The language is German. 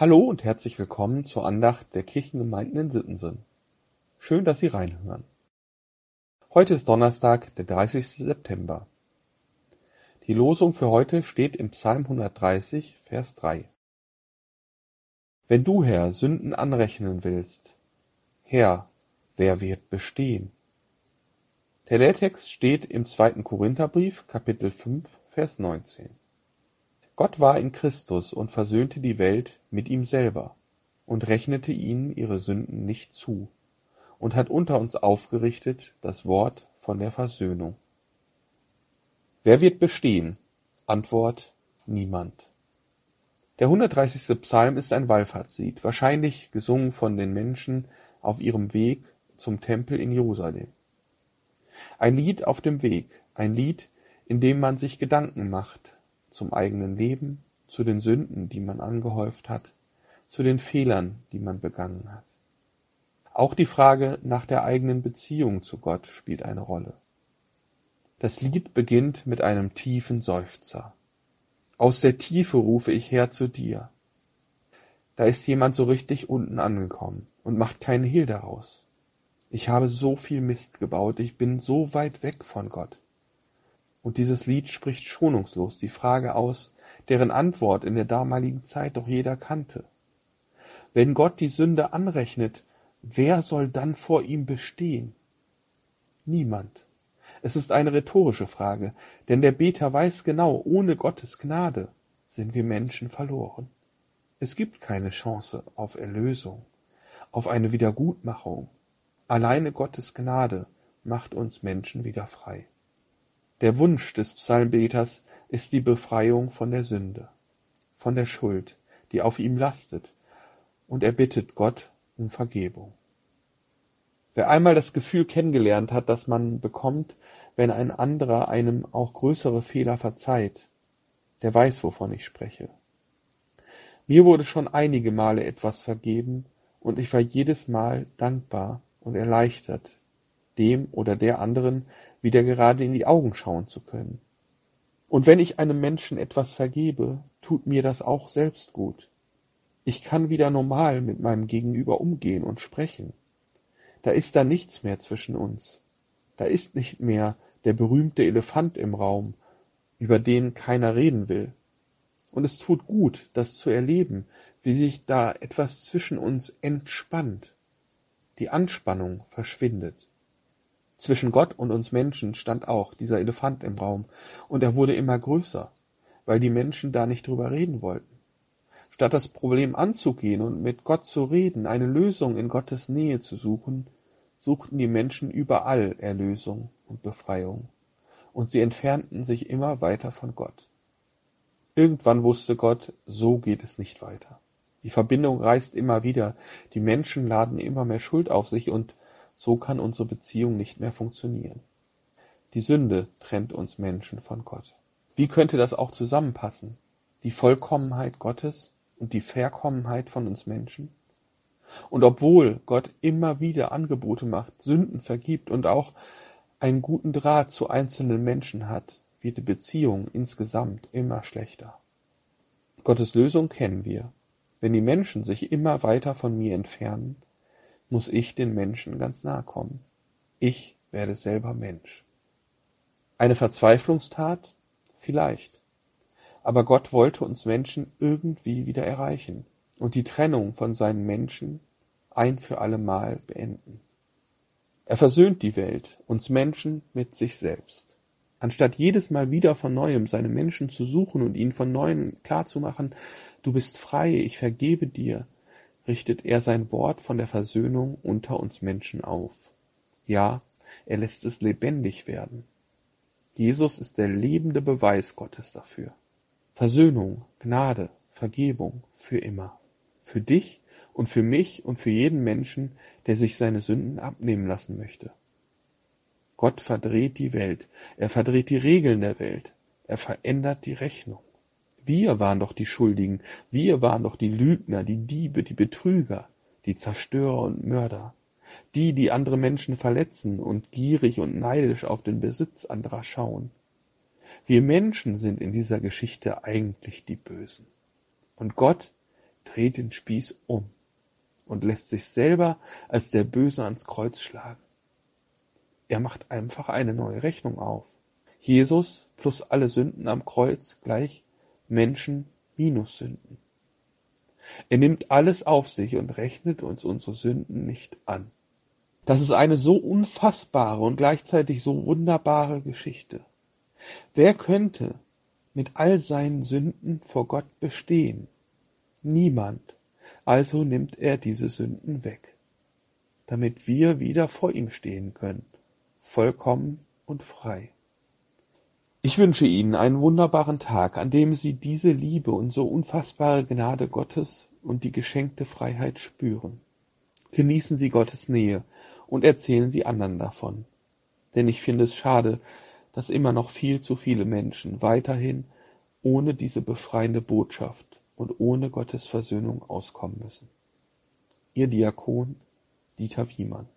Hallo und herzlich willkommen zur Andacht der Kirchengemeinden in Sittensen. Schön, dass Sie reinhören. Heute ist Donnerstag, der 30. September. Die Losung für heute steht im Psalm 130, Vers 3. Wenn du, Herr, Sünden anrechnen willst, Herr, wer wird bestehen? Der Lehrtext steht im zweiten Korintherbrief, Kapitel 5, Vers 19. Gott war in Christus und versöhnte die Welt mit ihm selber und rechnete ihnen ihre Sünden nicht zu und hat unter uns aufgerichtet das Wort von der Versöhnung. Wer wird bestehen? Antwort niemand. Der 130. Psalm ist ein Wallfahrtslied, wahrscheinlich gesungen von den Menschen auf ihrem Weg zum Tempel in Jerusalem. Ein Lied auf dem Weg, ein Lied, in dem man sich Gedanken macht, zum eigenen Leben, zu den Sünden, die man angehäuft hat, zu den Fehlern, die man begangen hat. Auch die Frage nach der eigenen Beziehung zu Gott spielt eine Rolle. Das Lied beginnt mit einem tiefen Seufzer. Aus der Tiefe rufe ich her zu dir. Da ist jemand so richtig unten angekommen und macht keinen Hehl daraus. Ich habe so viel Mist gebaut, ich bin so weit weg von Gott. Und dieses Lied spricht schonungslos die Frage aus, deren Antwort in der damaligen Zeit doch jeder kannte. Wenn Gott die Sünde anrechnet, wer soll dann vor ihm bestehen? Niemand. Es ist eine rhetorische Frage, denn der Beter weiß genau, ohne Gottes Gnade sind wir Menschen verloren. Es gibt keine Chance auf Erlösung, auf eine Wiedergutmachung. Alleine Gottes Gnade macht uns Menschen wieder frei. Der Wunsch des Psalmbeters ist die Befreiung von der Sünde, von der Schuld, die auf ihm lastet, und er bittet Gott um Vergebung. Wer einmal das Gefühl kennengelernt hat, dass man bekommt, wenn ein anderer einem auch größere Fehler verzeiht, der weiß, wovon ich spreche. Mir wurde schon einige Male etwas vergeben, und ich war jedes Mal dankbar und erleichtert, dem oder der anderen wieder gerade in die Augen schauen zu können. Und wenn ich einem Menschen etwas vergebe, tut mir das auch selbst gut. Ich kann wieder normal mit meinem Gegenüber umgehen und sprechen. Da ist da nichts mehr zwischen uns. Da ist nicht mehr der berühmte Elefant im Raum, über den keiner reden will. Und es tut gut, das zu erleben, wie sich da etwas zwischen uns entspannt. Die Anspannung verschwindet. Zwischen Gott und uns Menschen stand auch dieser Elefant im Raum, und er wurde immer größer, weil die Menschen da nicht drüber reden wollten. Statt das Problem anzugehen und mit Gott zu reden, eine Lösung in Gottes Nähe zu suchen, suchten die Menschen überall Erlösung und Befreiung, und sie entfernten sich immer weiter von Gott. Irgendwann wusste Gott, so geht es nicht weiter. Die Verbindung reißt immer wieder, die Menschen laden immer mehr Schuld auf sich und so kann unsere Beziehung nicht mehr funktionieren. Die Sünde trennt uns Menschen von Gott. Wie könnte das auch zusammenpassen? Die Vollkommenheit Gottes und die Verkommenheit von uns Menschen? Und obwohl Gott immer wieder Angebote macht, Sünden vergibt und auch einen guten Draht zu einzelnen Menschen hat, wird die Beziehung insgesamt immer schlechter. Gottes Lösung kennen wir. Wenn die Menschen sich immer weiter von mir entfernen, muss ich den Menschen ganz nahe kommen. Ich werde selber Mensch. Eine Verzweiflungstat? Vielleicht. Aber Gott wollte uns Menschen irgendwie wieder erreichen und die Trennung von seinen Menschen ein für allemal beenden. Er versöhnt die Welt, uns Menschen mit sich selbst. Anstatt jedes Mal wieder von neuem seine Menschen zu suchen und ihnen von neuem klarzumachen, du bist frei, ich vergebe dir, richtet er sein Wort von der Versöhnung unter uns Menschen auf. Ja, er lässt es lebendig werden. Jesus ist der lebende Beweis Gottes dafür. Versöhnung, Gnade, Vergebung für immer. Für dich und für mich und für jeden Menschen, der sich seine Sünden abnehmen lassen möchte. Gott verdreht die Welt, er verdreht die Regeln der Welt, er verändert die Rechnung. Wir waren doch die Schuldigen, wir waren doch die Lügner, die Diebe, die Betrüger, die Zerstörer und Mörder, die, die andere Menschen verletzen und gierig und neidisch auf den Besitz anderer schauen. Wir Menschen sind in dieser Geschichte eigentlich die Bösen. Und Gott dreht den Spieß um und lässt sich selber als der Böse ans Kreuz schlagen. Er macht einfach eine neue Rechnung auf. Jesus plus alle Sünden am Kreuz gleich Menschen minus Sünden. Er nimmt alles auf sich und rechnet uns unsere Sünden nicht an. Das ist eine so unfassbare und gleichzeitig so wunderbare Geschichte. Wer könnte mit all seinen Sünden vor Gott bestehen? Niemand. Also nimmt er diese Sünden weg, damit wir wieder vor ihm stehen können, vollkommen und frei. Ich wünsche Ihnen einen wunderbaren Tag, an dem Sie diese Liebe und so unfassbare Gnade Gottes und die geschenkte Freiheit spüren. Genießen Sie Gottes Nähe und erzählen Sie anderen davon. Denn ich finde es schade, dass immer noch viel zu viele Menschen weiterhin ohne diese befreiende Botschaft und ohne Gottes Versöhnung auskommen müssen. Ihr Diakon Dieter Wiemann